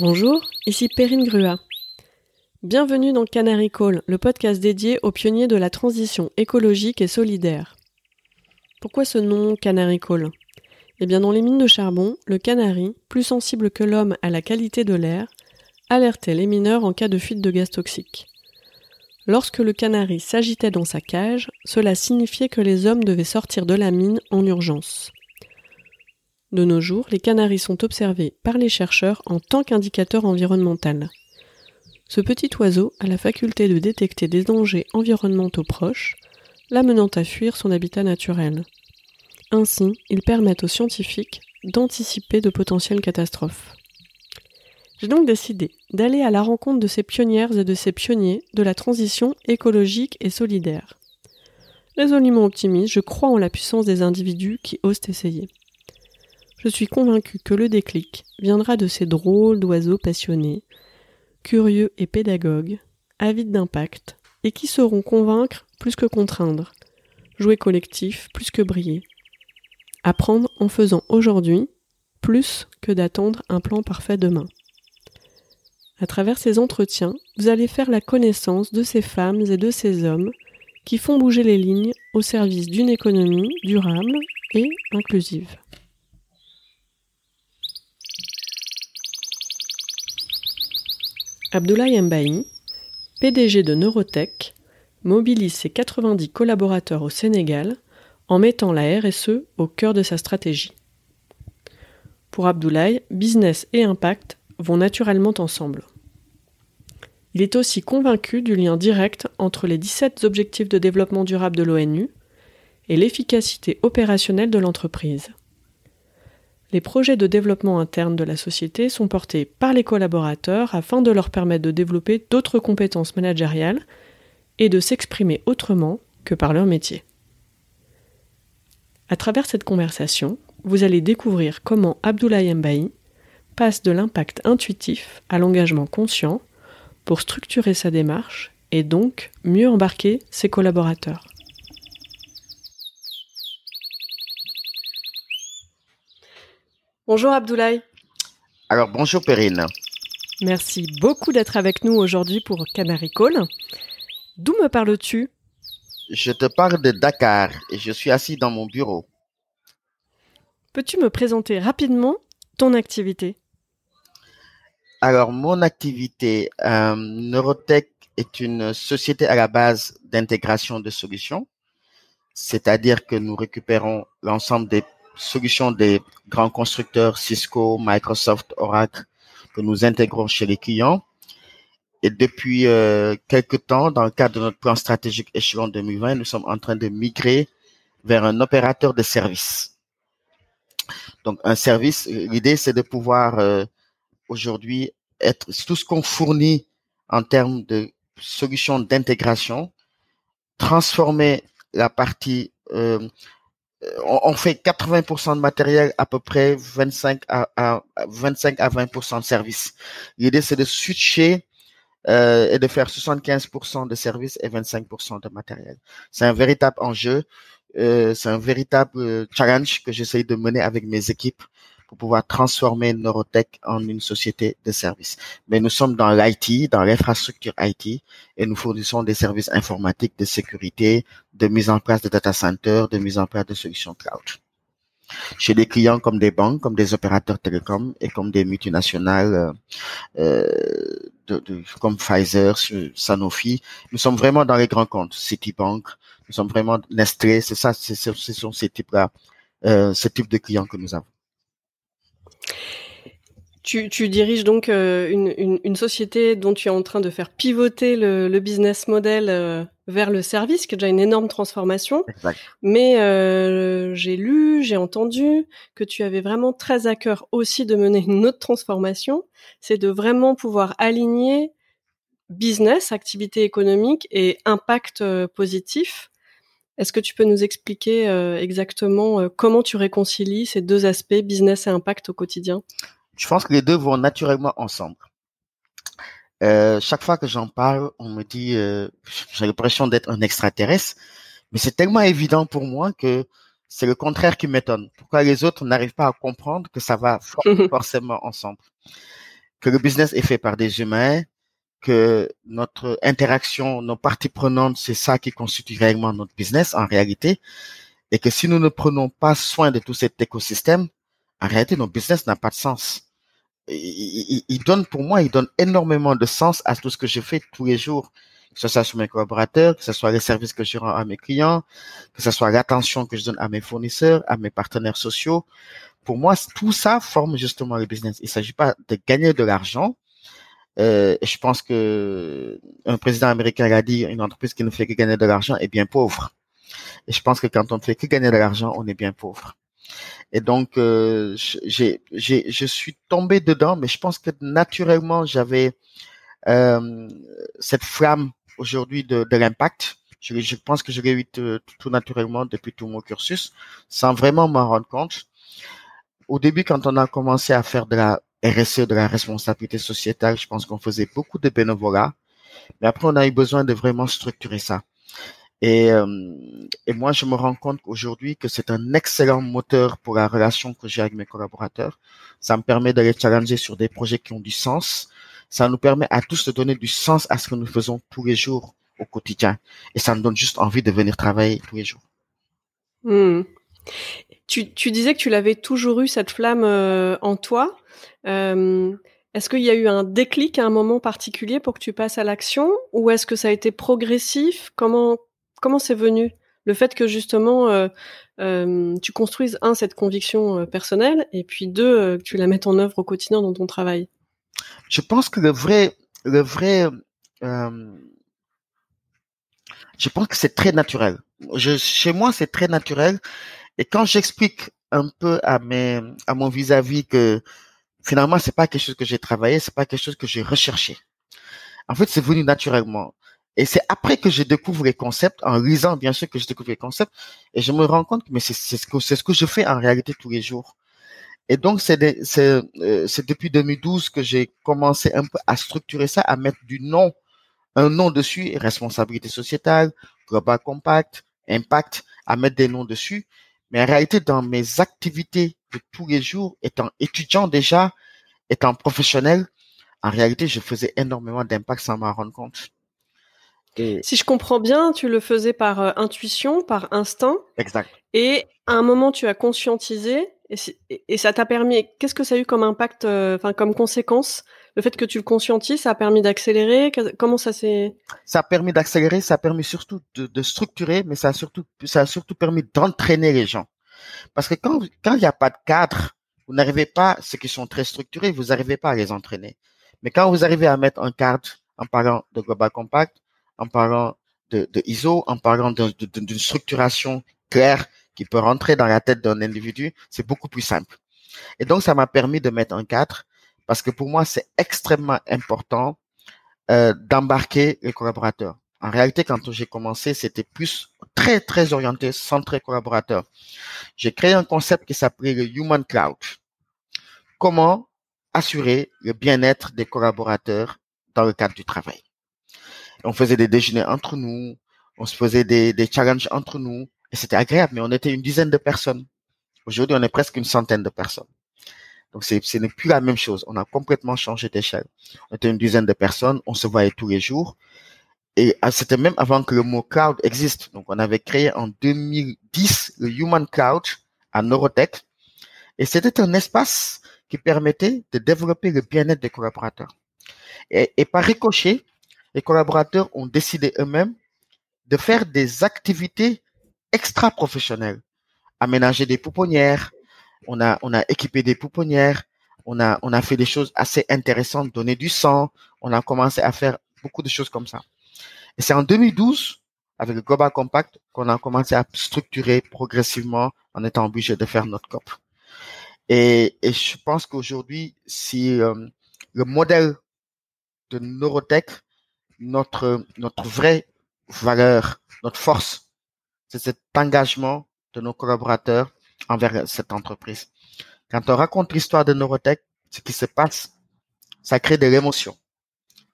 Bonjour, ici Perrine Grua. Bienvenue dans Canary Call, le podcast dédié aux pionniers de la transition écologique et solidaire. Pourquoi ce nom Canary Call? Eh bien, dans les mines de charbon, le canari, plus sensible que l'homme à la qualité de l'air, alertait les mineurs en cas de fuite de gaz toxiques. Lorsque le canari s'agitait dans sa cage, cela signifiait que les hommes devaient sortir de la mine en urgence. De nos jours, les canaris sont observés par les chercheurs en tant qu'indicateur environnemental. Ce petit oiseau a la faculté de détecter des dangers environnementaux proches, l'amenant à fuir son habitat naturel. Ainsi, ils permettent aux scientifiques d'anticiper de potentielles catastrophes. J'ai donc décidé d'aller à la rencontre de ces pionnières et de ces pionniers de la transition écologique et solidaire. Résolument optimiste, je crois en la puissance des individus qui osent essayer. Je suis convaincu que le déclic viendra de ces drôles d'oiseaux passionnés, curieux et pédagogues, avides d'impact, et qui sauront convaincre plus que contraindre, jouer collectif plus que briller. Apprendre en faisant aujourd'hui plus que d'attendre un plan parfait demain. À travers ces entretiens, vous allez faire la connaissance de ces femmes et de ces hommes qui font bouger les lignes au service d'une économie durable et inclusive. Abdoulaye Mbaye, PDG de Neurotech, mobilise ses 90 collaborateurs au Sénégal en mettant la RSE au cœur de sa stratégie. Pour Abdoulaye, business et impact vont naturellement ensemble. Il est aussi convaincu du lien direct entre les 17 objectifs de développement durable de l'ONU et l'efficacité opérationnelle de l'entreprise les projets de développement interne de la société sont portés par les collaborateurs afin de leur permettre de développer d'autres compétences managériales et de s'exprimer autrement que par leur métier. À travers cette conversation, vous allez découvrir comment Abdoulaye Mbaye passe de l'impact intuitif à l'engagement conscient pour structurer sa démarche et donc mieux embarquer ses collaborateurs. Bonjour Abdoulaye. Alors bonjour Perrine. Merci beaucoup d'être avec nous aujourd'hui pour Canary Call. D'où me parles-tu? Je te parle de Dakar et je suis assis dans mon bureau. Peux-tu me présenter rapidement ton activité? Alors mon activité, euh, Neurotech est une société à la base d'intégration de solutions, c'est-à-dire que nous récupérons l'ensemble des solutions des grands constructeurs Cisco, Microsoft, Oracle que nous intégrons chez les clients. Et depuis euh, quelques temps, dans le cadre de notre plan stratégique échelon 2020, nous sommes en train de migrer vers un opérateur de service. Donc un service, l'idée c'est de pouvoir euh, aujourd'hui être tout ce qu'on fournit en termes de solutions d'intégration, transformer la partie euh, on, fait 80% de matériel, à peu près 25 à, à 25 à 20% de service. L'idée, c'est de switcher euh, et de faire 75% de service et 25% de matériel. C'est un véritable enjeu, euh, c'est un véritable euh, challenge que j'essaye de mener avec mes équipes pour pouvoir transformer Neurotech en une société de services. Mais nous sommes dans l'IT, dans l'infrastructure IT, et nous fournissons des services informatiques, de sécurité, de mise en place de data centers, de mise en place de solutions cloud. Chez des clients comme des banques, comme des opérateurs télécoms et comme des multinationales euh, de, de, comme Pfizer, Sanofi, nous sommes vraiment dans les grands comptes. Citibank, nous sommes vraiment Nestlé, c'est ça, ce sont ces types-là, euh, ce type de clients que nous avons. Tu, tu, diriges donc euh, une, une, une, société dont tu es en train de faire pivoter le, le business model euh, vers le service, qui est déjà une énorme transformation. Exact. Mais euh, j'ai lu, j'ai entendu que tu avais vraiment très à cœur aussi de mener une autre transformation, c'est de vraiment pouvoir aligner business, activité économique et impact positif. Est-ce que tu peux nous expliquer exactement comment tu réconcilies ces deux aspects, business et impact au quotidien? Je pense que les deux vont naturellement ensemble. Euh, chaque fois que j'en parle, on me dit, euh, j'ai l'impression d'être un extraterrestre, mais c'est tellement évident pour moi que c'est le contraire qui m'étonne. Pourquoi les autres n'arrivent pas à comprendre que ça va forcément ensemble? Que le business est fait par des humains, que notre interaction, nos parties prenantes, c'est ça qui constitue réellement notre business en réalité, et que si nous ne prenons pas soin de tout cet écosystème, en réalité, notre business n'a pas de sens. Il, il, donne, pour moi, il donne énormément de sens à tout ce que je fais tous les jours, que ce soit sur mes collaborateurs, que ce soit les services que je rends à mes clients, que ce soit l'attention que je donne à mes fournisseurs, à mes partenaires sociaux. Pour moi, tout ça forme justement le business. Il ne s'agit pas de gagner de l'argent, euh, je pense que un président américain a dit une entreprise qui ne fait que gagner de l'argent est bien pauvre. Et je pense que quand on ne fait que gagner de l'argent, on est bien pauvre. Et donc, euh, j'ai, j'ai, je suis tombé dedans, mais je pense que naturellement, j'avais euh, cette flamme aujourd'hui de, de l'impact. Je, je, pense que je l'ai eu tout, tout naturellement depuis tout mon cursus, sans vraiment m'en rendre compte. Au début, quand on a commencé à faire de la RSE, de la responsabilité sociétale, je pense qu'on faisait beaucoup de bénévolat. Mais après, on a eu besoin de vraiment structurer ça. Et, euh, et moi, je me rends compte aujourd'hui que c'est un excellent moteur pour la relation que j'ai avec mes collaborateurs. Ça me permet d'aller challenger sur des projets qui ont du sens. Ça nous permet à tous de donner du sens à ce que nous faisons tous les jours au quotidien. Et ça nous donne juste envie de venir travailler tous les jours. Hmm. Tu, tu, disais que tu l'avais toujours eu cette flamme euh, en toi. Euh, est-ce qu'il y a eu un déclic à un moment particulier pour que tu passes à l'action? Ou est-ce que ça a été progressif? Comment comment c'est venu? Le fait que justement euh, euh, tu construises un cette conviction euh, personnelle et puis deux que tu la mettes en œuvre au quotidien dans ton travail? Je pense que le vrai le vrai je pense que c'est très naturel. Chez moi, c'est très naturel. Et quand j'explique un peu à mon vis-à-vis que finalement, c'est pas quelque chose que j'ai travaillé, c'est pas quelque chose que j'ai recherché. En fait, c'est venu naturellement. Et c'est après que je découvre les concepts, en lisant bien sûr que je découvre les concepts, et je me rends compte que c'est ce que ce que je fais en réalité tous les jours. Et donc c'est euh, depuis 2012 que j'ai commencé un peu à structurer ça, à mettre du nom, un nom dessus, responsabilité sociétale, global compact, impact, à mettre des noms dessus. Mais en réalité, dans mes activités de tous les jours, étant étudiant déjà, étant professionnel, en réalité, je faisais énormément d'impact sans m'en rendre compte. Et... Si je comprends bien, tu le faisais par euh, intuition, par instinct. Exact. Et à un moment, tu as conscientisé et, et ça t'a permis. Qu'est-ce que ça a eu comme impact, euh, enfin comme conséquence? Le fait que tu le conscientises, ça a permis d'accélérer? Comment ça s'est Ça a permis d'accélérer. Ça a permis surtout de, de, structurer, mais ça a surtout, ça a surtout permis d'entraîner les gens. Parce que quand quand il n'y a pas de cadre, vous n'arrivez pas, ceux qui sont très structurés, vous n'arrivez pas à les entraîner. Mais quand vous arrivez à mettre un cadre en parlant de Global Compact, en parlant de, de ISO, en parlant d'une structuration claire qui peut rentrer dans la tête d'un individu, c'est beaucoup plus simple. Et donc, ça m'a permis de mettre un cadre parce que pour moi, c'est extrêmement important euh, d'embarquer les collaborateurs. En réalité, quand j'ai commencé, c'était plus très, très orienté, centré collaborateur. J'ai créé un concept qui s'appelait le Human Cloud. Comment assurer le bien-être des collaborateurs dans le cadre du travail? On faisait des déjeuners entre nous, on se faisait des, challenges entre nous, et c'était agréable, mais on était une dizaine de personnes. Aujourd'hui, on est presque une centaine de personnes. Donc, c'est, ce n'est plus la même chose. On a complètement changé d'échelle. On était une dizaine de personnes, on se voyait tous les jours. Et ah, c'était même avant que le mot cloud existe. Donc, on avait créé en 2010 le Human Cloud à Neurotech. Et c'était un espace qui permettait de développer le bien-être des collaborateurs. Et par ricochet, les collaborateurs ont décidé eux-mêmes de faire des activités extra-professionnelles. Aménager des pouponnières, on a, équipé des pouponnières, on a, fait des choses assez intéressantes, donner du sang, on a commencé à faire beaucoup de choses comme ça. Et c'est en 2012, avec le Global Compact, qu'on a commencé à structurer progressivement en étant obligé de faire notre COP. Et, et je pense qu'aujourd'hui, si euh, le modèle de Neurotech notre, notre vraie valeur, notre force, c'est cet engagement de nos collaborateurs envers cette entreprise. Quand on raconte l'histoire de Neurotech, ce qui se passe, ça crée de l'émotion.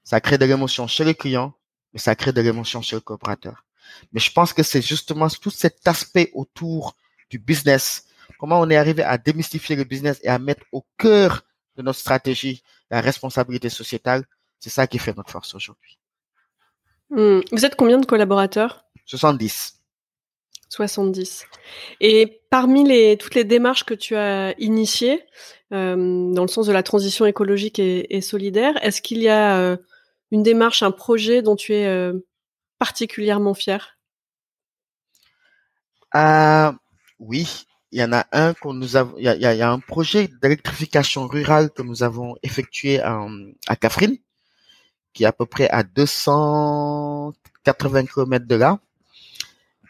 Ça crée de l'émotion chez les clients, mais ça crée de l'émotion chez le collaborateur. Mais je pense que c'est justement tout cet aspect autour du business. Comment on est arrivé à démystifier le business et à mettre au cœur de notre stratégie, la responsabilité sociétale, c'est ça qui fait notre force aujourd'hui. Hmm. Vous êtes combien de collaborateurs? 70. 70. Et parmi les, toutes les démarches que tu as initiées, euh, dans le sens de la transition écologique et, solidaire, est-ce qu'il y a euh, une démarche, un projet dont tu es euh, particulièrement fier Oui, il y en a un qu'on nous a, il y a, un projet d'électrification rurale que nous avons effectué à, à Cafrine, qui est à peu près à 280 km de là.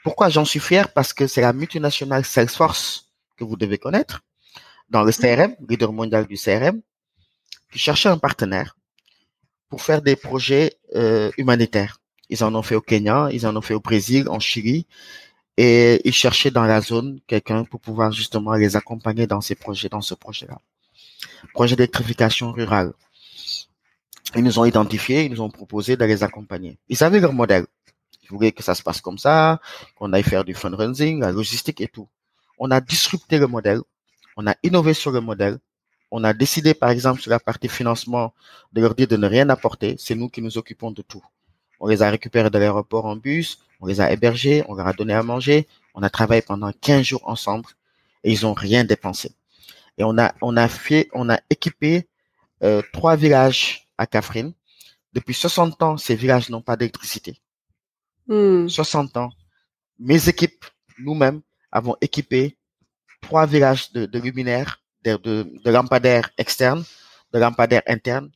Pourquoi j'en suis fier? Parce que c'est la multinationale Salesforce que vous devez connaître dans le CRM, leader mondial du CRM, qui cherchait un partenaire pour faire des projets euh, humanitaires. Ils en ont fait au Kenya, ils en ont fait au Brésil, en Chili, et ils cherchaient dans la zone quelqu'un pour pouvoir justement les accompagner dans ces projets, dans ce projet-là. Projet d'électrification rurale. Ils nous ont identifiés, ils nous ont proposé de les accompagner. Ils avaient leur modèle. Ils voulaient que ça se passe comme ça, qu'on aille faire du fundraising, la logistique et tout. On a disrupté le modèle, on a innové sur le modèle, on a décidé par exemple sur la partie financement de leur dire de ne rien apporter, c'est nous qui nous occupons de tout. On les a récupérés de l'aéroport en bus, on les a hébergés, on leur a donné à manger, on a travaillé pendant 15 jours ensemble et ils ont rien dépensé. Et on a, on a fait, on a équipé euh, trois villages à Kafrine. Depuis 60 ans, ces villages n'ont pas d'électricité. 60 hmm. ans. Mes équipes, nous-mêmes, avons équipé trois villages de, luminaires, de, de lampadaires externes, de lampadaires internes,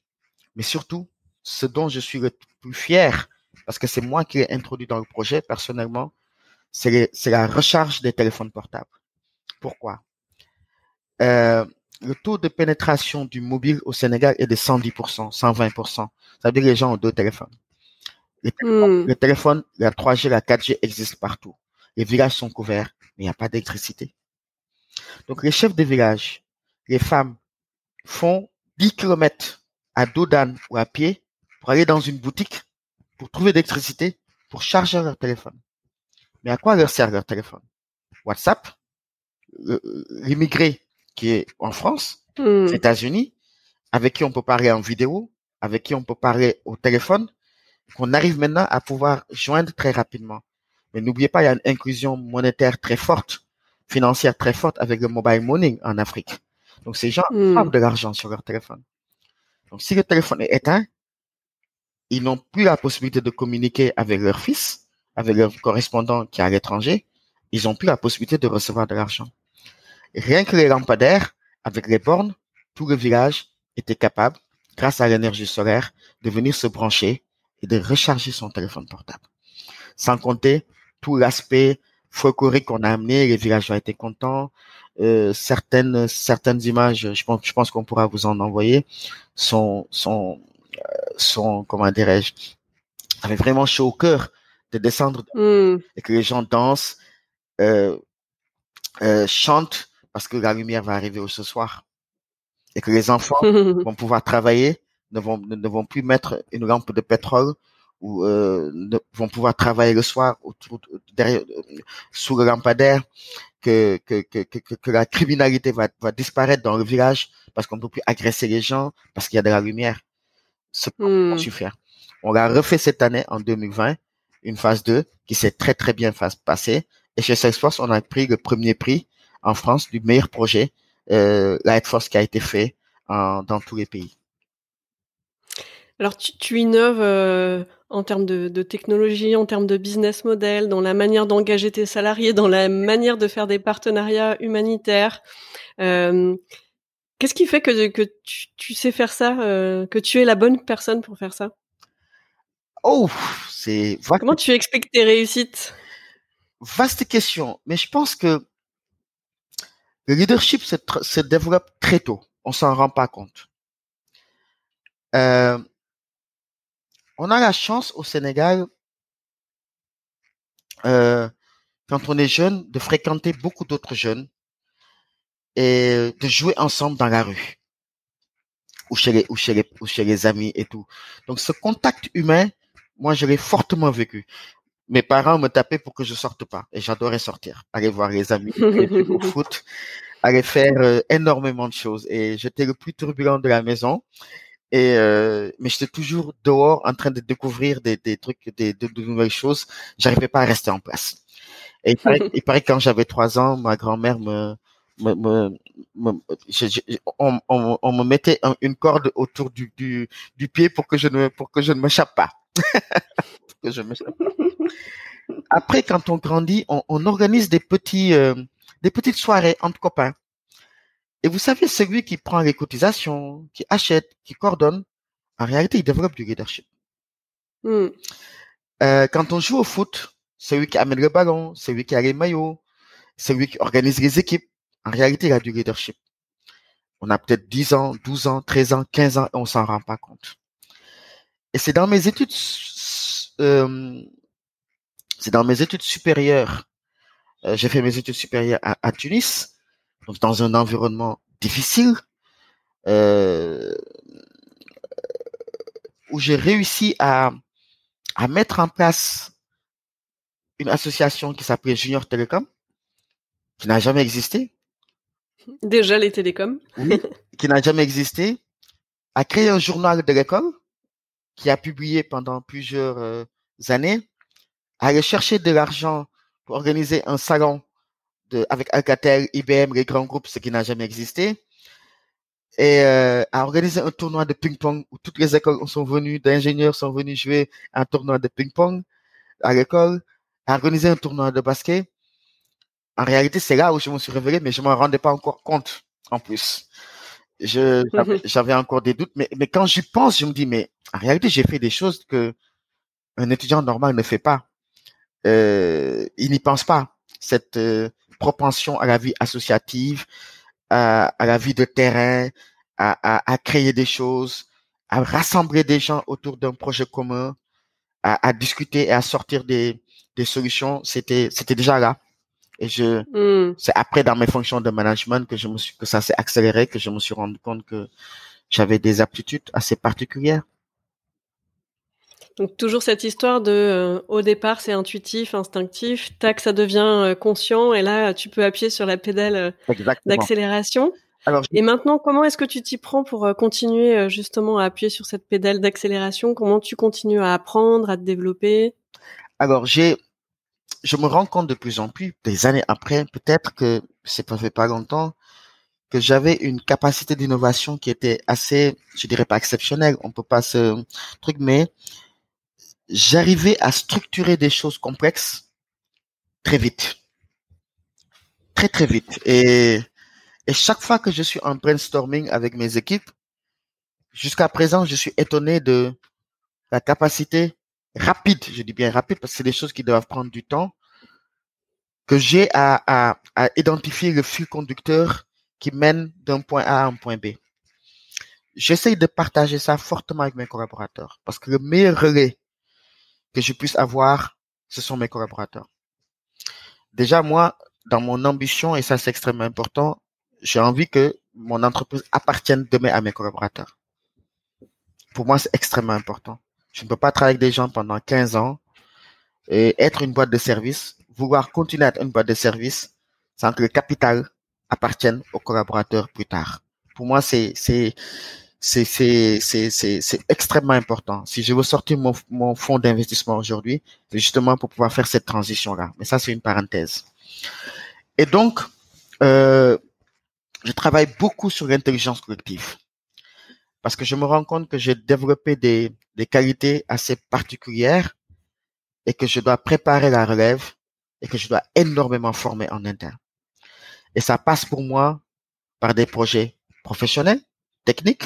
mais surtout, ce dont je suis le plus fier, parce que c'est moi qui l'ai introduit dans le projet personnellement, c'est la recharge des téléphones portables. Pourquoi? Euh, Le taux de pénétration du mobile au Sénégal est de 110%, 120%. Ça veut dire que les gens ont deux téléphones. Les téléphones, hmm. Le téléphone, la 3G, la 4G existent partout. Les villages sont couverts, mais il n'y a pas d'électricité. Donc les chefs de village, les femmes, font 10 km à dos d'âne ou à pied pour aller dans une boutique pour trouver d'électricité, pour charger leur téléphone. Mais à quoi leur sert leur téléphone? WhatsApp, l'immigré qui est en France, aux hmm. États-Unis, avec qui on peut parler en vidéo, avec qui on peut parler au téléphone, qu'on arrive maintenant à pouvoir joindre très rapidement. Mais n'oubliez pas, il y a une inclusion monétaire très forte, financière très forte avec le mobile money en Afrique. Donc ces gens ont hmm. de l'argent sur leur téléphone. Donc si le téléphone est éteint, ils n'ont plus la possibilité de communiquer avec leur fils, avec leur correspondant qui est à l'étranger. Ils n'ont plus la possibilité de recevoir de l'argent. Rien que les lampadaires, avec les bornes, tout le village était capable, grâce à l'énergie solaire, de venir se brancher et de recharger son téléphone portable. Sans compter tout l'aspect folklorique qu'on a amené, les villageois étaient contents. Euh, certaines certaines images, je pense, je pense qu'on pourra vous en envoyer, sont sont sont, comment dirais-je, avait vraiment chaud au cœur de descendre hmm. et que les gens dansent, euh, euh, chantent parce que la lumière va arriver ce soir et que les enfants vont pouvoir travailler, ne vont, ne vont plus mettre une lampe de pétrole ou euh, ne, vont pouvoir travailler le soir autour, derrière, sous le lampadaire, que, que, que, que, que la criminalité va, va disparaître dans le village parce qu'on ne peut plus agresser les gens parce qu'il y a de la lumière ce qu'on su faire. On l'a refait cette année, en 2020, une phase 2 qui s'est très très bien passée. Et chez Salesforce, on a pris le premier prix en France du meilleur projet euh, Light Force qui a été fait dans tous les pays. Alors tu, tu innoves euh, en termes de, de, technologie, en termes de business model, dans la manière d'engager tes salariés, dans la manière de faire des partenariats humanitaires. Euh, Qu'est-ce qui fait que, que tu, sais faire ça, euh, que tu es la bonne personne pour faire ça? Oh, c'est. Comment tu expliques tes réussites? Vaste question, mais je pense que le leadership se, développe très tôt. On s'en rend pas compte. Euh, on a la chance au Sénégal, euh, quand on est jeune, de fréquenter beaucoup d'autres jeunes et de jouer ensemble dans la rue ou chez les amis et tout. Donc ce contact humain, moi je l'ai fortement vécu. Mes parents me tapaient pour que je sorte pas et j'adorais sortir, aller voir les amis, au foot, allait faire euh, énormément de choses et j'étais le plus turbulent de la maison. Et euh, mais j'étais toujours dehors en train de découvrir des, des trucs, des, de, nouvelles choses. J'arrivais pas à rester en place. Et il paraît, il paraît que quand j'avais trois ans, ma grand-mère me, me, me, on, on, on, me mettait une corde autour du, du, du pied pour que je ne pour que je ne m'échappe pas. que je m'échappe pas. Après, quand on grandit, on, on organise des petits euh, des petites soirées entre copains. Et vous savez, celui qui prend les cotisations, qui achète, qui coordonne, en réalité, il développe du leadership. Hmm. Euh, quand on joue au foot, celui qui amène le ballon, celui qui a les maillots, celui qui organise les équipes, en réalité, il a du leadership. On a peut-être 10 ans, 12 ans, 13 ans, 15 ans et on s'en rend pas compte. Et c'est dans mes études, euh, c'est dans mes études supérieures. Euh, j'ai fait mes études supérieures à, à Tunis donc dans un environnement difficile, euh, où j'ai réussi à, à mettre en place une association qui s'appelait Junior Telecom, qui n'a jamais existé. Déjà les télécoms. oui, qui n'a jamais existé, à créer un journal de l'école, qui a publié pendant plusieurs euh, années, aller chercher de l'argent pour organiser un salon avec Alcatel, IBM, les grands groupes, ce qui n'a jamais existé, et euh, à organiser un tournoi de ping-pong où toutes les écoles sont venues, d'ingénieurs sont venus jouer un tournoi de ping-pong à l'école, à organiser un tournoi de basket. En réalité, c'est là où je me suis révélé, mais je m'en rendais pas encore compte, en plus. Je, j'avais encore des doutes, mais, mais quand j'y pense, je me dis, mais en réalité, j'ai fait des choses que un étudiant normal ne fait pas. Euh, il n'y pense pas. Cette, euh, propension à la vie associative, à, la vie de terrain, à, à, créer des choses, à rassembler des gens autour d'un projet commun, à, discuter et à sortir des, des solutions, c'était c'était déjà là. Et je hmm. c'est après dans mes fonctions de management que je me suis que ça s'est accéléré, que je me suis rendu compte que j'avais des aptitudes assez particulières. Donc toujours cette histoire de euh, au départ c'est intuitif, instinctif, tac ça devient euh, conscient et là tu peux appuyer sur la pédale euh, d'accélération. Et maintenant comment est-ce que tu t'y prends pour continuer justement à appuyer sur cette pédale d'accélération? Comment tu continues à apprendre, à te développer? Alors j'ai je me rends compte de plus en plus des années après peut-être que c'est pas fait pas longtemps que j'avais une capacité d'innovation qui était assez, je dirais pas exceptionnelle, on peut pas se truc, mais j'arrivais à structurer des choses complexes très vite. Très, très vite. Et, chaque fois que je suis en brainstorming avec mes équipes, jusqu'à présent, je suis étonné de la capacité rapide, je dis bien rapide parce que c'est des choses qui doivent prendre du temps, que j'ai à, à identifier le fil conducteur qui mène d'un point A à un point B. J'essaye de partager ça fortement avec mes collaborateurs parce que le meilleur relais que je puisse avoir, ce sont mes collaborateurs. Déjà, moi, dans mon ambition, et ça c'est extrêmement important, j'ai envie que mon entreprise appartienne demain à mes collaborateurs. Pour moi, c'est extrêmement important. Je ne peux pas travailler avec des gens pendant 15 ans et être une boîte de service, vouloir continuer à être une boîte de service sans que le capital appartienne aux collaborateurs plus tard. Pour moi, c'est, c'est, c'est c'est extrêmement important. Si je veux sortir mon mon fonds d'investissement aujourd'hui, c'est justement pour pouvoir faire cette transition là. Mais ça c'est une parenthèse. Et donc euh, je travaille beaucoup sur l'intelligence collective parce que je me rends compte que j'ai développé des des qualités assez particulières et que je dois préparer la relève et que je dois énormément former en interne. Et ça passe pour moi par des projets professionnels, techniques,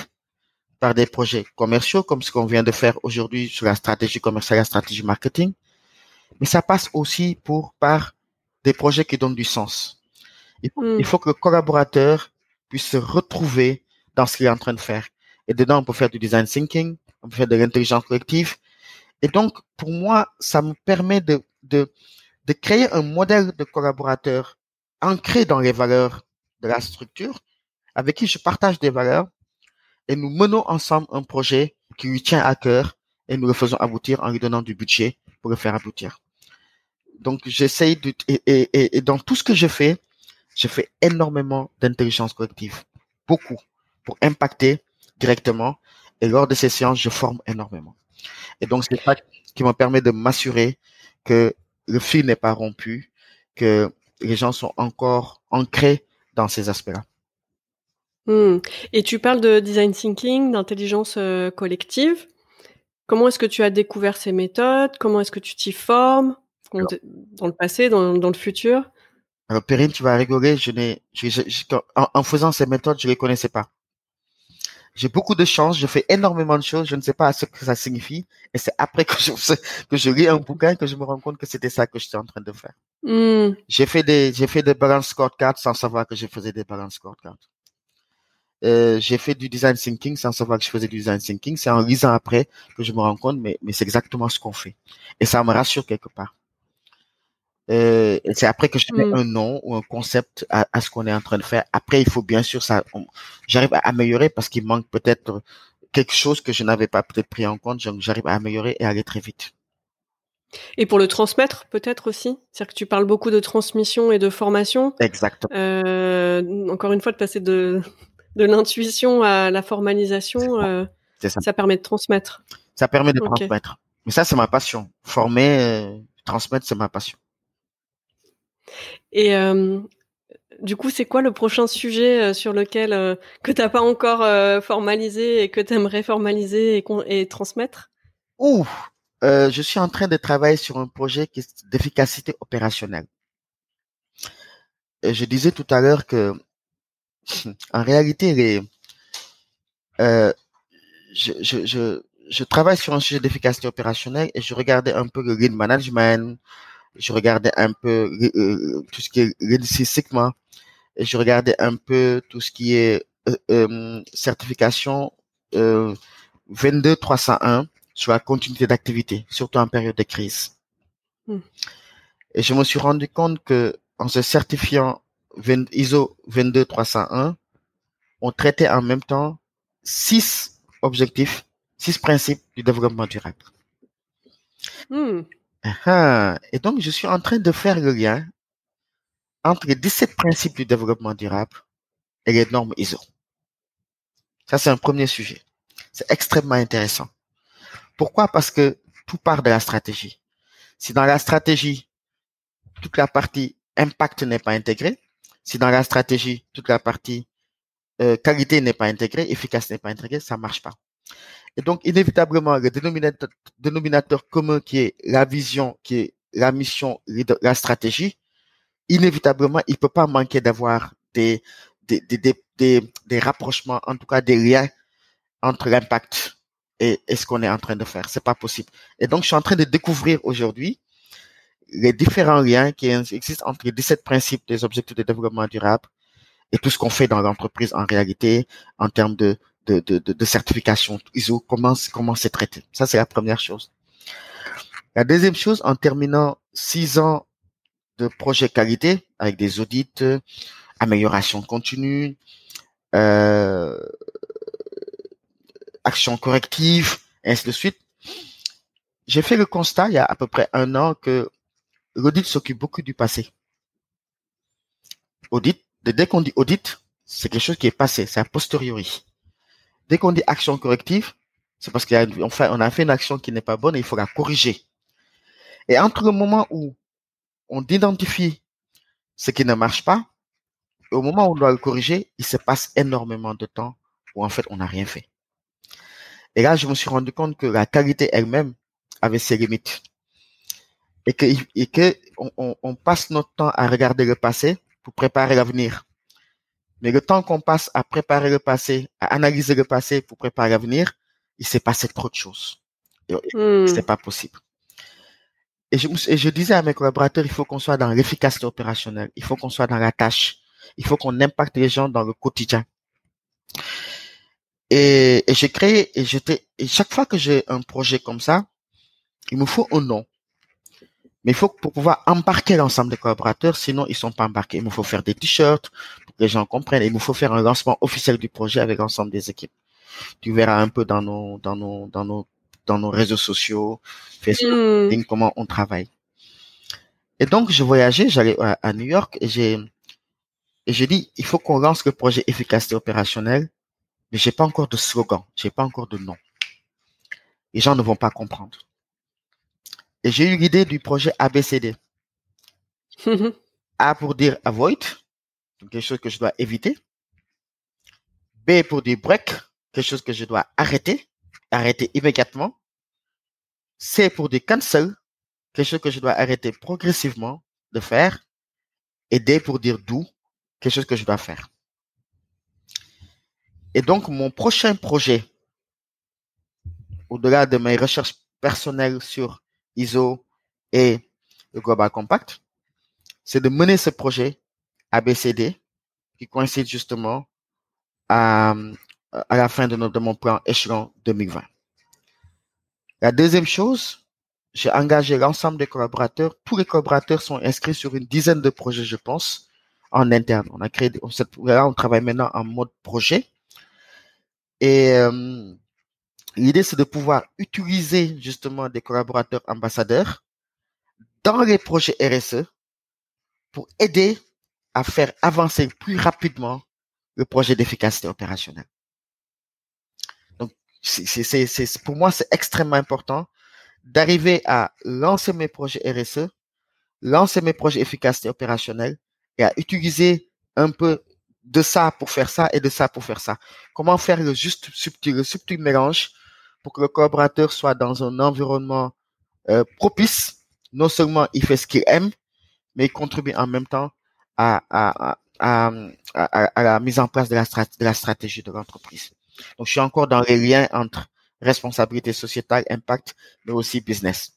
par des projets commerciaux comme ce qu'on vient de faire aujourd'hui sur la stratégie commerciale, la stratégie marketing, mais ça passe aussi pour par des projets qui donnent du sens. Il faut, il hmm. faut que le collaborateur puisse se retrouver dans ce qu'il est en train de faire. Et dedans, on peut faire du design thinking, on peut faire de l'intelligence collective. Et donc, pour moi, ça me permet de, de, de créer un modèle de collaborateur ancré dans les valeurs de la structure, avec qui je partage des valeurs, et nous menons ensemble un projet qui lui tient à cœur et nous le faisons aboutir en lui donnant du budget pour le faire aboutir. Donc j'essaye de et, et, et, dans tout ce que je fais, je fais énormément d'intelligence collective. Beaucoup. Pour impacter directement. Et lors de ces séances, je forme énormément. Et donc, c'est ça qui me permet de m'assurer que le fil n'est pas rompu, que les gens sont encore ancrés dans ces aspects-là. Hmm. Et tu parles de design thinking, d'intelligence euh, collective. Comment est-ce que tu as découvert ces méthodes? Comment est-ce que tu t'y formes? Dans le passé, dans, le futur? Alors, Perrine, tu vas rigoler. Je n'ai, en, faisant ces méthodes, je les connaissais pas. J'ai beaucoup de chance. Je fais énormément de choses. Je ne sais pas ce que ça signifie. Et c'est après que je que je lis un bouquin que je me rends compte que c'était ça que j'étais en train de faire. Hmm. J'ai fait des, j'ai fait des balance scorecards sans savoir que je faisais des balance scorecards. Euh, j'ai fait du design thinking sans savoir que je faisais du design thinking. C'est en lisant après que je me rends compte, mais, mais c'est exactement ce qu'on fait. Et ça me rassure quelque part. Euh, c'est après que je mets mm. un nom ou un concept à, à ce qu'on est en train de faire. Après, il faut bien sûr ça. J'arrive à améliorer parce qu'il manque peut-être quelque chose que je n'avais pas peut-être pris en compte. Donc, j'arrive à améliorer et aller très vite. Et pour le transmettre, peut-être aussi? C'est-à-dire que tu parles beaucoup de transmission et de formation. Exactement. Euh, encore une fois, de passer de de l'intuition à la formalisation, euh, ça. permet de transmettre. Ça permet de transmettre. Mais ça, c'est ma passion. Former, euh, transmettre, c'est ma passion. Et euh, du coup, c'est quoi le prochain sujet sur lequel que t'as pas encore formalisé et que tu aimerais formaliser et, et transmettre? Ouh, je suis en train de travailler sur un projet d'efficacité opérationnelle. Je disais tout à l'heure que en réalité, les, euh, je, je, je, je, travaille sur un sujet d'efficacité opérationnelle et je regardais un peu le lean management, je regardais un peu euh, tout ce qui est lean Sigma et je regardais un peu tout ce qui est euh, euh certification euh, 22301 sur la continuité d'activité, surtout en période de crise. Hmm. Et je me suis rendu compte que en se certifiant ISO 22301 ont traité en même temps six objectifs, six principes du développement durable. Hmm. Uh-huh. Et donc, je suis en train de faire le lien entre les 17 principes du développement durable et les normes ISO. Ça, c'est un premier sujet. C'est extrêmement intéressant. Pourquoi? Parce que tout part de la stratégie. Si dans la stratégie, toute la partie impact n'est pas intégrée, si dans la stratégie, toute la partie euh, qualité n'est pas intégrée, efficace n'est pas intégrée, ça marche pas. Et donc, inévitablement, le dénominateur, commun qui est la vision, qui est la mission, la stratégie, inévitablement, il peut pas manquer d'avoir des, rapprochements, en tout cas des liens entre l'impact et, et ce qu'on est en train de faire. C'est pas possible. Et donc, je suis en train de découvrir aujourd'hui les différents liens qui existent entre les 17 principes des objectifs de développement durable et tout ce qu'on fait dans l'entreprise en réalité en termes de, de, de, de, certification ISO, comment, comment c'est traité. Ça, c'est la première chose. La deuxième chose, en terminant six ans de projet qualité avec des audits, amélioration continue, euh, action corrective, ainsi de suite, j'ai fait le constat il y a à peu près un an que l'audit s'occupe beaucoup du passé. Audit, dès qu'on dit audit, c'est quelque chose qui est passé, c'est a posteriori. Dès qu'on dit action corrective, c'est parce qu'on a fait une action qui n'est pas bonne et il faut la corriger. Et entre le moment où on identifie ce qui ne marche pas, et au moment où on doit le corriger, il se passe énormément de temps où en fait on n'a rien fait. Et là, je me suis rendu compte que la qualité elle-même avait ses limites et que, et que on, on, passe notre temps à regarder le passé pour préparer l'avenir. Mais le temps qu'on passe à préparer le passé, à analyser le passé pour préparer l'avenir, il s'est passé trop de choses. Et hmm. C'est pas possible. Et je, et je disais à mes collaborateurs, il faut qu'on soit dans l'efficacité opérationnelle, il faut qu'on soit dans la tâche, il faut qu'on impacte les gens dans le quotidien. Et, et j'ai créé, et j'étais, et chaque fois que j'ai un projet comme ça, il me faut un nom. Mais il faut pour pouvoir embarquer l'ensemble des collaborateurs, sinon ils sont pas embarqués. Il nous faut faire des t-shirts pour que les gens comprennent. il nous faut faire un lancement officiel du projet avec l'ensemble des équipes. Tu verras un peu dans nos dans nos dans nos dans nos réseaux sociaux, Facebook, hmm. comment on travaille. Et donc je voyageais, j'allais à, New York et j'ai Et j'ai dit, il faut qu'on lance le projet efficacité opérationnelle, mais j'ai pas encore de slogan, j'ai pas encore de nom. Les gens ne vont pas comprendre. Et j'ai eu l'idée du projet ABCD. A pour dire avoid, quelque chose que je dois éviter. B pour dire break, quelque chose que je dois arrêter, arrêter immédiatement. C pour dire cancel, quelque chose que je dois arrêter progressivement de faire. Et D pour dire do, quelque chose que je dois faire. Et donc, mon prochain projet, au-delà de mes recherches personnelles sur ISO et le Global Compact, c'est de mener ce projet ABCD qui coïncide justement à, la fin de, notre, mon plan échelon 2020. La deuxième chose, j'ai engagé l'ensemble des collaborateurs. Tous les collaborateurs sont inscrits sur une dizaine de projets, je pense, en interne. On a créé, là, on travaille maintenant en mode projet. Et euh, l'idée, c'est de pouvoir utiliser justement des collaborateurs ambassadeurs dans les projets RSE pour aider à faire avancer plus rapidement le projet d'efficacité opérationnelle. Donc, pour moi, c'est extrêmement important d'arriver à lancer mes projets RSE, lancer mes projets efficacité opérationnelle et à utiliser un peu de ça pour faire ça et de ça pour faire ça. Comment faire le juste subtil, le subtil mélange pour que le collaborateur soit dans un environnement euh, propice. Non seulement il fait ce qu'il aime, mais il contribue en même temps à, à, à, à, la mise en place de la, de la stratégie de l'entreprise. Donc, je suis encore dans les liens entre responsabilité sociétale, impact, mais aussi business.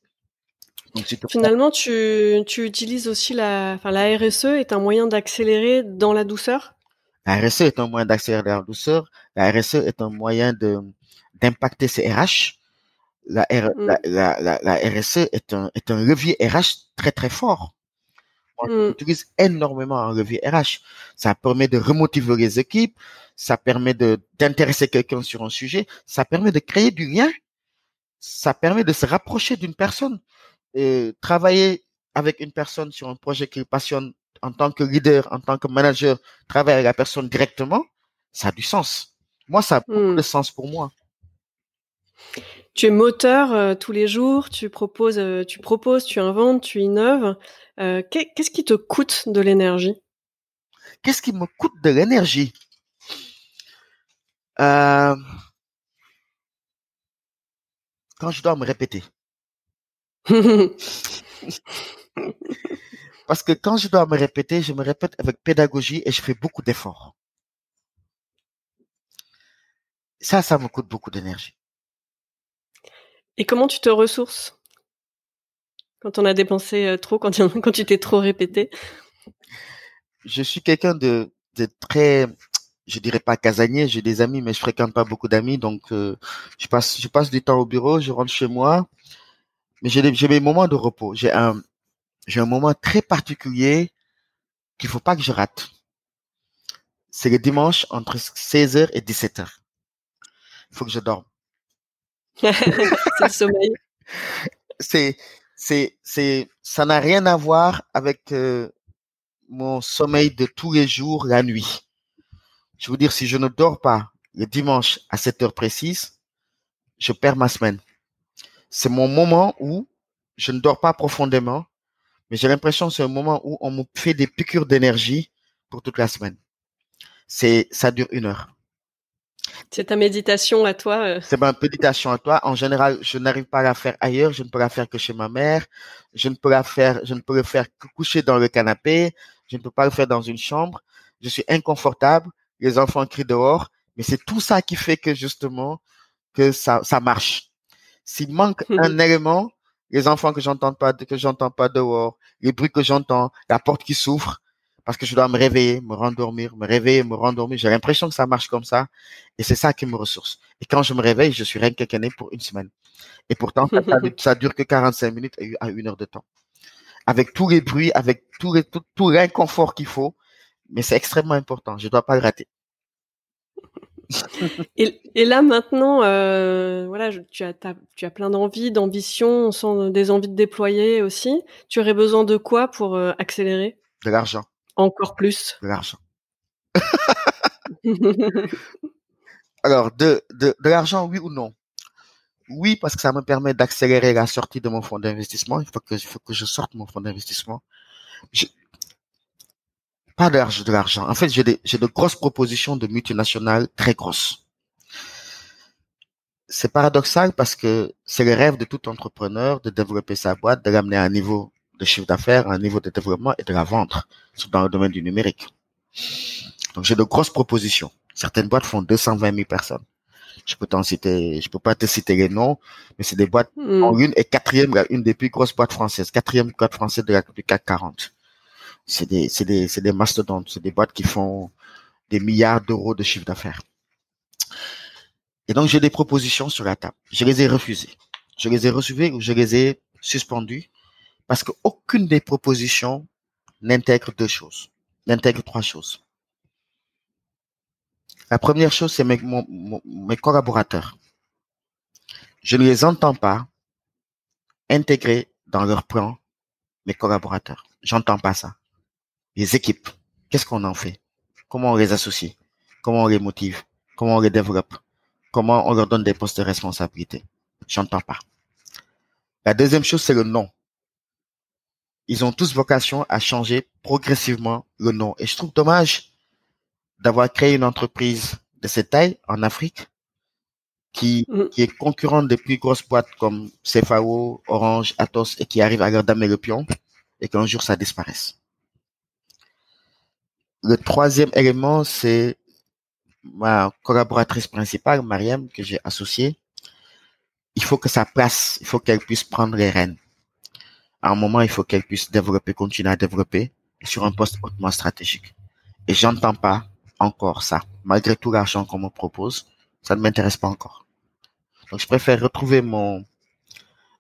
Donc, Finalement, tu, tu utilises aussi la, enfin, la RSE est un moyen d'accélérer dans la douceur? La RSE est un moyen d'accélérer dans la douceur. La RSE est un moyen de d'impacter ses RH. La, mm. la, la, la, RSE est un, est un levier RH très très fort. On mm. utilise énormément un levier RH. Ça permet de remotiver les équipes, ça permet de d'intéresser quelqu'un sur un sujet, ça permet de créer du lien, ça permet de se rapprocher d'une personne. Et travailler avec une personne sur un projet qui passionne en tant que leader, en tant que manager, travailler avec la personne directement, ça a du sens. Moi, ça a beaucoup mm. de sens pour moi. Tu es moteur euh, tous les jours, tu proposes, euh, tu proposes, tu inventes, tu innoves. Euh, qu'est-ce qui te coûte de l'énergie? Qu'est-ce qui me coûte de l'énergie? Quand je dois me répéter. Parce que quand je dois me répéter, je me répète avec pédagogie et je fais beaucoup d'efforts. Ça, ça me coûte beaucoup d'énergie. Et comment tu te ressources quand on a dépensé euh, trop, quand, tu t'es trop répété? Je suis quelqu'un de, très, je dirais pas casanier. J'ai des amis, mais je fréquente pas beaucoup d'amis, donc euh, je passe, du temps au bureau, je rentre chez moi, mais j'ai, mes moments de repos. J'ai un, j'ai un moment très particulier qu'il faut pas que je rate. C'est le dimanche entre 16h et 17h. Il faut que je dorme. c'est le sommeil. C'est, c'est, ça n'a rien à voir avec euh, mon sommeil de tous les jours, la nuit. Je veux dire, si je ne dors pas le dimanche à cette heure précise, je perds ma semaine. C'est mon moment où je ne dors pas profondément, mais j'ai l'impression que c'est un moment où on me fait des piqûres d'énergie pour toute la semaine. C'est, ça dure une heure. C'est ta méditation à toi. Euh. C'est ma méditation à toi. En général, je n'arrive pas à la faire ailleurs. Je ne peux la faire que chez ma mère. Je ne peux la faire, je ne peux le faire que coucher dans le canapé. Je ne peux pas le faire dans une chambre. Je suis inconfortable. Les enfants crient dehors. Mais c'est tout ça qui fait que justement que ça, ça marche. S'il manque un élément, les enfants que j'entends pas, que j'entends pas dehors, les bruits que j'entends, la porte qui s'ouvre, parce que je dois me réveiller, me rendormir, me réveiller, me rendormir. J'ai l'impression que ça marche comme ça. Et c'est ça qui me ressource. Et quand je me réveille, je suis rien qu'un pour une semaine. Et pourtant, ça, ça, dure que 45 minutes à une heure de temps. Avec tous les bruits, avec tout, les, tout, tout l'inconfort qu'il faut. Mais c'est extrêmement important. Je dois pas le rater. et, et, là maintenant, euh, voilà, tu as, tu as plein d'envies, d'ambitions, on sent des envies de déployer aussi. Tu aurais besoin de quoi pour euh, accélérer? De l'argent. Encore plus. De l'argent. Alors, de, de, de l'argent, oui ou non? Oui, parce que ça me permet d'accélérer la sortie de mon fonds d'investissement. Il faut que, il faut que je sorte mon fonds d'investissement. Pas de l'argent. En fait, j'ai j'ai de grosses propositions de multinationales très grosses c'est paradoxal parce que c'est le rêve de tout entrepreneur de développer sa boîte, de l'amener à un niveau de chiffre d'affaires, un niveau de développement et de la vendre dans le domaine du numérique. Donc j'ai de grosses propositions. Certaines boîtes font 220 000 personnes. Je peux t'en citer, je peux pas te citer les noms, mais c'est des boîtes hmm. en une et quatrième, une des plus grosses boîtes françaises, quatrième boîte française de la du CAC 40. C'est des, c'est des, c'est des mastodontes, c'est des boîtes qui font des milliards d'euros de chiffre d'affaires. Et donc, j'ai des propositions sur la table. Je les ai refusées. Je les ai refusées ou je les ai suspendues parce qu'aucune des propositions n'intègre deux choses, n'intègre trois choses. La première chose, c'est mes, mes collaborateurs. Je ne les entends pas intégrer dans leur plan mes collaborateurs. J'entends pas ça. Les équipes, qu'est-ce qu'on en fait? Comment on les associe? Comment on les motive? Comment on les développe? Comment on leur donne des postes de responsabilité? J'entends pas. La deuxième chose, c'est le nom. Ils ont tous vocation à changer progressivement le nom. Et je trouve dommage d'avoir créé une entreprise de cette taille en Afrique qui, mm. qui est concurrente des plus grosses boîtes comme CFAO, Orange, Atos et qui arrive à leur damer le pion et qu'un jour ça disparaisse. Le troisième élément, c'est ma collaboratrice principale, Mariam, que j'ai associée, il faut que ça place, il faut qu'elle puisse prendre les rênes. À un moment, il faut qu'elle puisse développer, continuer à développer sur un poste hautement stratégique. Et j'entends pas encore ça. Malgré tout l'argent qu'on me propose, ça ne m'intéresse pas encore. Donc, je préfère retrouver mon,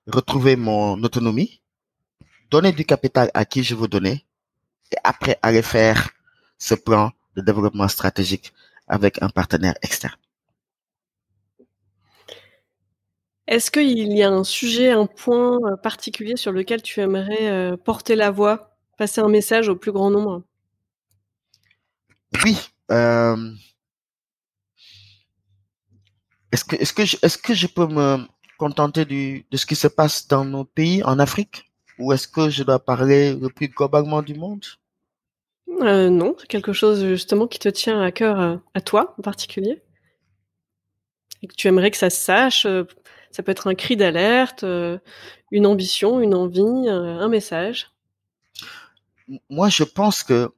retrouver mon autonomie, donner du capital à qui je veux donner, et après aller faire ce plan de développement stratégique avec un partenaire externe. Est-ce qu'il y a un sujet, un point euh, particulier sur lequel tu aimerais euh, porter la voix, passer un message au plus grand nombre? Oui. Euh, est-ce que, est-ce que, je, est-ce que je peux me contenter du, de ce qui se passe dans nos pays en Afrique, ou est-ce que je dois parler le plus globalement du monde? Euh, non, c'est quelque chose justement qui te tient à cœur à, toi en particulier et que tu aimerais que ça se sache. Euh, ça peut être un cri d'alerte, une ambition, une envie, un message. Moi, je pense que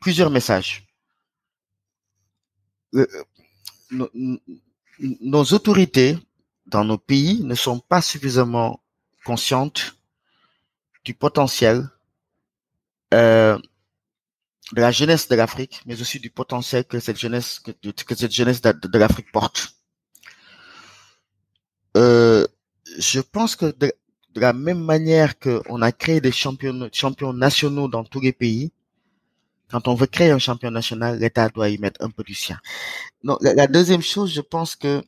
plusieurs messages. nos autorités dans nos pays ne sont pas suffisamment conscientes du potentiel euh, de la jeunesse de l'Afrique, mais aussi du potentiel que cette jeunesse que, cette jeunesse de, l'Afrique porte. Euh, je pense que de, la même manière qu'on a créé des champions, champions nationaux dans tous les pays, quand on veut créer un champion national, l'État doit y mettre un peu du sien. Donc, la, la deuxième chose, je pense que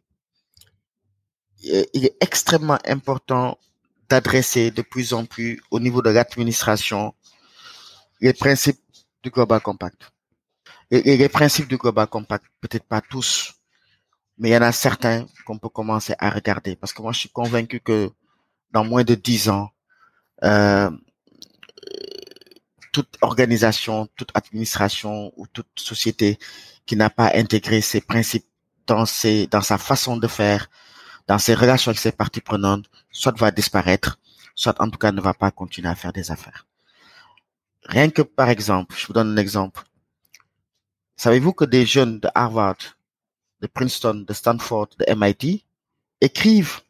euh, il est extrêmement important d'adresser de plus en plus au niveau de l'administration les principes du Global Compact. Et, les principes du Global Compact, peut-être pas tous, mais il y en a certains qu'on peut commencer à regarder. Parce que moi, je suis convaincu que dans moins de dix ans, euh, toute organisation, toute administration ou toute société qui n'a pas intégré ces principes dans ses, dans sa façon de faire, dans ses relations avec ses parties prenantes, soit va disparaître, soit en tout cas ne va pas continuer à faire des affaires. Rien que par exemple, je vous donne un exemple. Savez-vous que des jeunes de Harvard, de Princeton, de Stanford, de MIT écrivent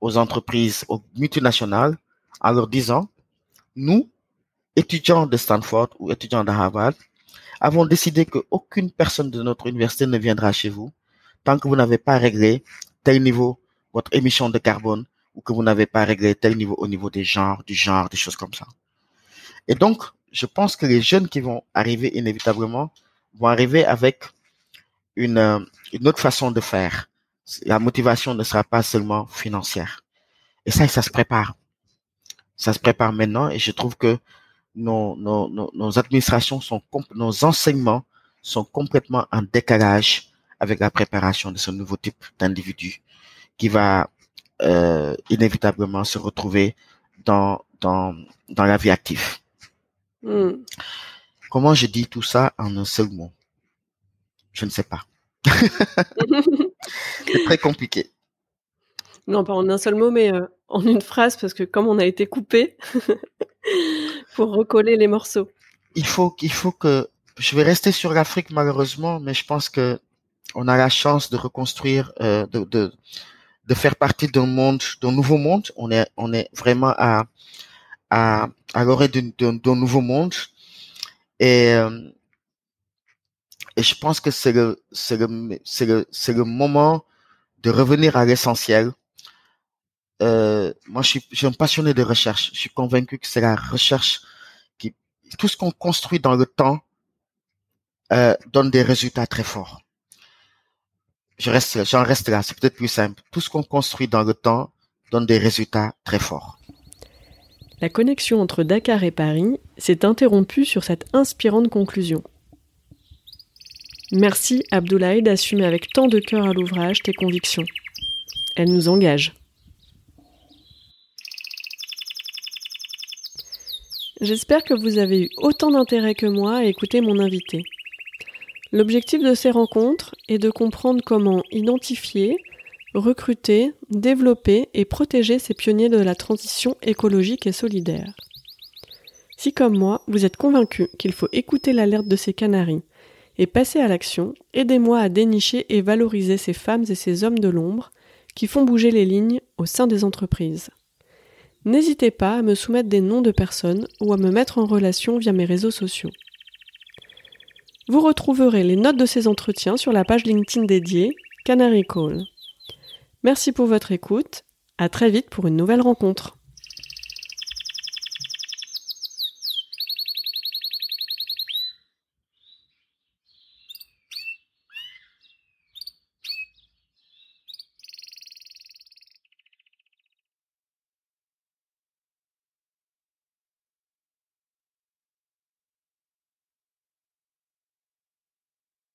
aux entreprises, aux multinationales en leur disant, nous, étudiants de Stanford ou étudiants de Harvard, avons décidé qu'aucune personne de notre université ne viendra chez vous tant que vous n'avez pas réglé tel niveau votre émission de carbone ou que vous n'avez pas réglé tel niveau au niveau des genres, du genre, des choses comme ça. Et donc, je pense que les jeunes qui vont arriver inévitablement vont arriver avec une, euh, une autre façon de faire. La motivation ne sera pas seulement financière. Et ça, ça se prépare. Ça se prépare maintenant et je trouve que nos, administrations sont, nos enseignements sont complètement en décalage avec la préparation de ce nouveau type d'individu qui va euh, inévitablement se retrouver dans la vie active. Hmm. Comment je dis tout ça en un seul mot? Je ne sais pas. C'est très compliqué. Non, pas en un seul mot, mais euh, en une phrase, parce que comme on a été coupé, pour recoller les morceaux. Il faut, il faut que je vais rester sur l'Afrique malheureusement, mais je pense que on a la chance de reconstruire, euh, de, de, de faire partie d'un monde, d'un nouveau monde. On est, on est vraiment à, à, à l'orée d'un nouveau monde. Et, euh, et je pense que c'est le, c'est le, le, le moment de revenir à l'essentiel. Euh, moi, je suis, je suis un passionné de recherche. Je suis convaincu que c'est la recherche qui, tout ce qu'on construit dans le temps, euh, donne des résultats très forts. Je reste, j'en reste là. C'est peut-être plus simple. Tout ce qu'on construit dans le temps donne des résultats très forts. La connexion entre Dakar et Paris s'est interrompue sur cette inspirante conclusion. Merci Abdoulaye d'assumer avec tant de cœur à l'ouvrage tes convictions. Elles nous engagent. J'espère que vous avez eu autant d'intérêt que moi à écouter mon invité. L'objectif de ces rencontres est de comprendre comment identifier, recruter, développer et protéger ces pionniers de la transition écologique et solidaire. Si comme moi, vous êtes convaincu qu'il faut écouter l'alerte de ces canaris et passer à l'action, aidez-moi à dénicher et valoriser ces femmes et ces hommes de l'ombre qui font bouger les lignes au sein des entreprises. N'hésitez pas à me soumettre des noms de personnes ou à me mettre en relation via mes réseaux sociaux. Vous retrouverez les notes de ces entretiens sur la page LinkedIn dédiée Canary Call. Merci pour votre écoute. À très vite pour une nouvelle rencontre.